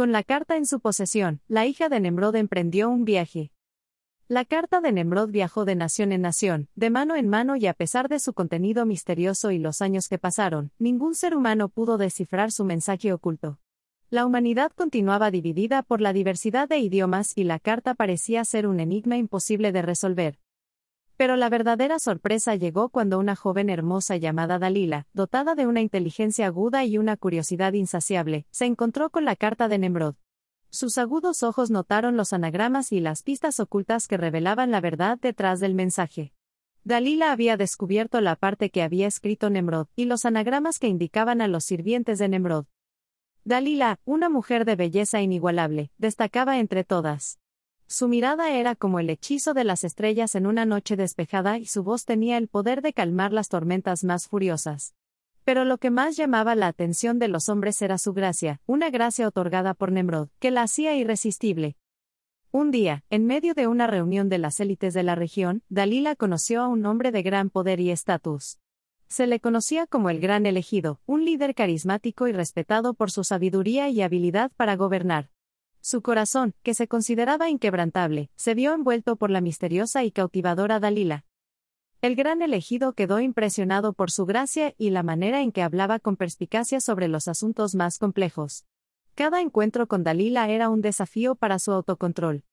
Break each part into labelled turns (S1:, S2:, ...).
S1: Con la carta en su posesión, la hija de Nemrod emprendió un viaje. La carta de Nemrod viajó de nación en nación, de mano en mano y a pesar de su contenido misterioso y los años que pasaron, ningún ser humano pudo descifrar su mensaje oculto. La humanidad continuaba dividida por la diversidad de idiomas y la carta parecía ser un enigma imposible de resolver. Pero la verdadera sorpresa llegó cuando una joven hermosa llamada Dalila, dotada de una inteligencia aguda y una curiosidad insaciable, se encontró con la carta de Nemrod. Sus agudos ojos notaron los anagramas y las pistas ocultas que revelaban la verdad detrás del mensaje. Dalila había descubierto la parte que había escrito Nemrod, y los anagramas que indicaban a los sirvientes de Nemrod. Dalila, una mujer de belleza inigualable, destacaba entre todas. Su mirada era como el hechizo de las estrellas en una noche despejada y su voz tenía el poder de calmar las tormentas más furiosas. Pero lo que más llamaba la atención de los hombres era su gracia, una gracia otorgada por Nemrod, que la hacía irresistible. Un día, en medio de una reunión de las élites de la región, Dalila conoció a un hombre de gran poder y estatus. Se le conocía como el Gran Elegido, un líder carismático y respetado por su sabiduría y habilidad para gobernar. Su corazón, que se consideraba inquebrantable, se vio envuelto por la misteriosa y cautivadora Dalila. El gran elegido quedó impresionado por su gracia y la manera en que hablaba con perspicacia sobre los asuntos más complejos. Cada encuentro con Dalila era un desafío para su autocontrol.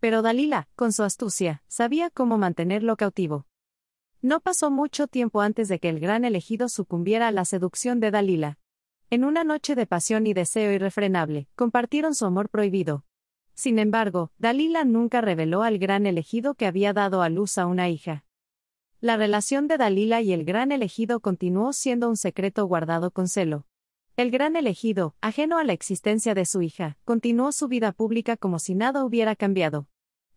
S1: Pero Dalila, con su astucia, sabía cómo mantenerlo cautivo. No pasó mucho tiempo antes de que el gran elegido sucumbiera a la seducción de Dalila. En una noche de pasión y deseo irrefrenable, compartieron su amor prohibido. Sin embargo, Dalila nunca reveló al gran elegido que había dado a luz a una hija. La relación de Dalila y el gran elegido continuó siendo un secreto guardado con celo. El gran elegido, ajeno a la existencia de su hija, continuó su vida pública como si nada hubiera cambiado.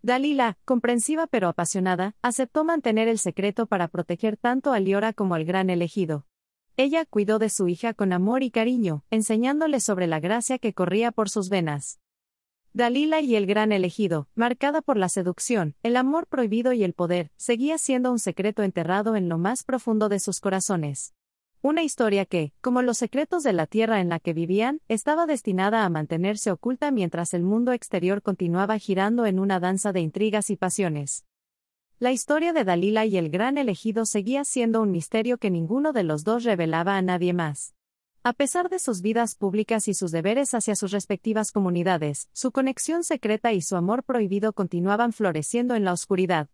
S1: Dalila, comprensiva pero apasionada, aceptó mantener el secreto para proteger tanto a Liora como al gran elegido. Ella cuidó de su hija con amor y cariño, enseñándole sobre la gracia que corría por sus venas. Dalila y el gran elegido, marcada por la seducción, el amor prohibido y el poder, seguía siendo un secreto enterrado en lo más profundo de sus corazones. Una historia que, como los secretos de la tierra en la que vivían, estaba destinada a mantenerse oculta mientras el mundo exterior continuaba girando en una danza de intrigas y pasiones. La historia de Dalila y el gran elegido seguía siendo un misterio que ninguno de los dos revelaba a nadie más. A pesar de sus vidas públicas y sus deberes hacia sus respectivas comunidades, su conexión secreta y su amor prohibido continuaban floreciendo en la oscuridad.